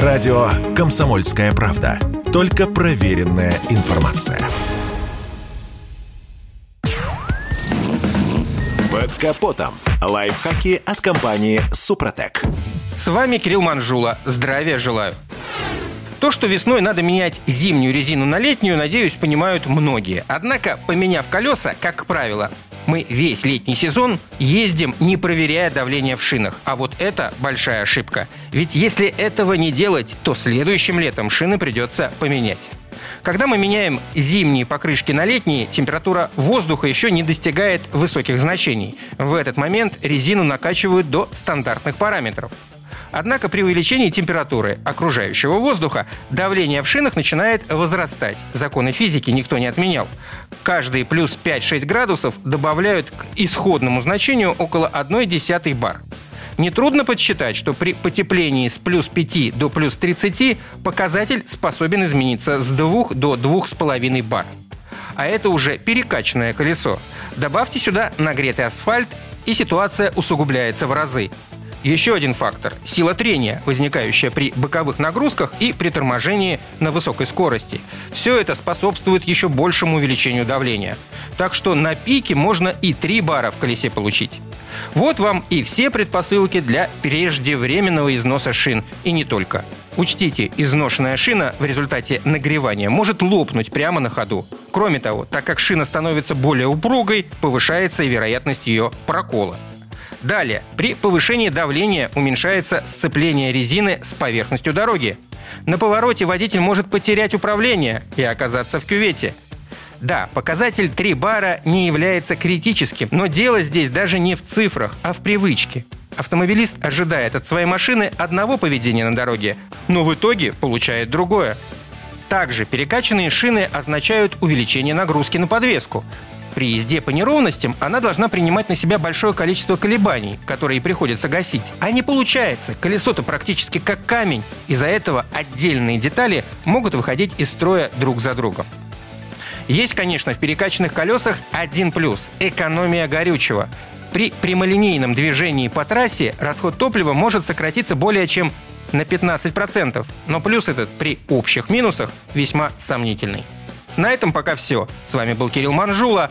Радио «Комсомольская правда». Только проверенная информация. Под капотом. Лайфхаки от компании «Супротек». С вами Кирилл Манжула. Здравия желаю. То, что весной надо менять зимнюю резину на летнюю, надеюсь, понимают многие. Однако, поменяв колеса, как правило, мы весь летний сезон ездим, не проверяя давление в шинах. А вот это большая ошибка. Ведь если этого не делать, то следующим летом шины придется поменять. Когда мы меняем зимние покрышки на летние, температура воздуха еще не достигает высоких значений. В этот момент резину накачивают до стандартных параметров. Однако при увеличении температуры окружающего воздуха давление в шинах начинает возрастать. Законы физики никто не отменял. Каждые плюс 5-6 градусов добавляют к исходному значению около 1,1 бар. Нетрудно подсчитать, что при потеплении с плюс 5 до плюс 30 показатель способен измениться с 2 до 2,5 бар. А это уже перекачанное колесо. Добавьте сюда нагретый асфальт, и ситуация усугубляется в разы. Еще один фактор – сила трения, возникающая при боковых нагрузках и при торможении на высокой скорости. Все это способствует еще большему увеличению давления. Так что на пике можно и 3 бара в колесе получить. Вот вам и все предпосылки для преждевременного износа шин. И не только. Учтите, изношенная шина в результате нагревания может лопнуть прямо на ходу. Кроме того, так как шина становится более упругой, повышается и вероятность ее прокола. Далее, при повышении давления уменьшается сцепление резины с поверхностью дороги. На повороте водитель может потерять управление и оказаться в кювете. Да, показатель 3 бара не является критическим, но дело здесь даже не в цифрах, а в привычке. Автомобилист ожидает от своей машины одного поведения на дороге, но в итоге получает другое. Также перекачанные шины означают увеличение нагрузки на подвеску. При езде по неровностям она должна принимать на себя большое количество колебаний, которые приходится гасить. А не получается. Колесо-то практически как камень. Из-за этого отдельные детали могут выходить из строя друг за другом. Есть, конечно, в перекачанных колесах один плюс – экономия горючего. При прямолинейном движении по трассе расход топлива может сократиться более чем на 15%, но плюс этот при общих минусах весьма сомнительный. На этом пока все. С вами был Кирилл Манжула.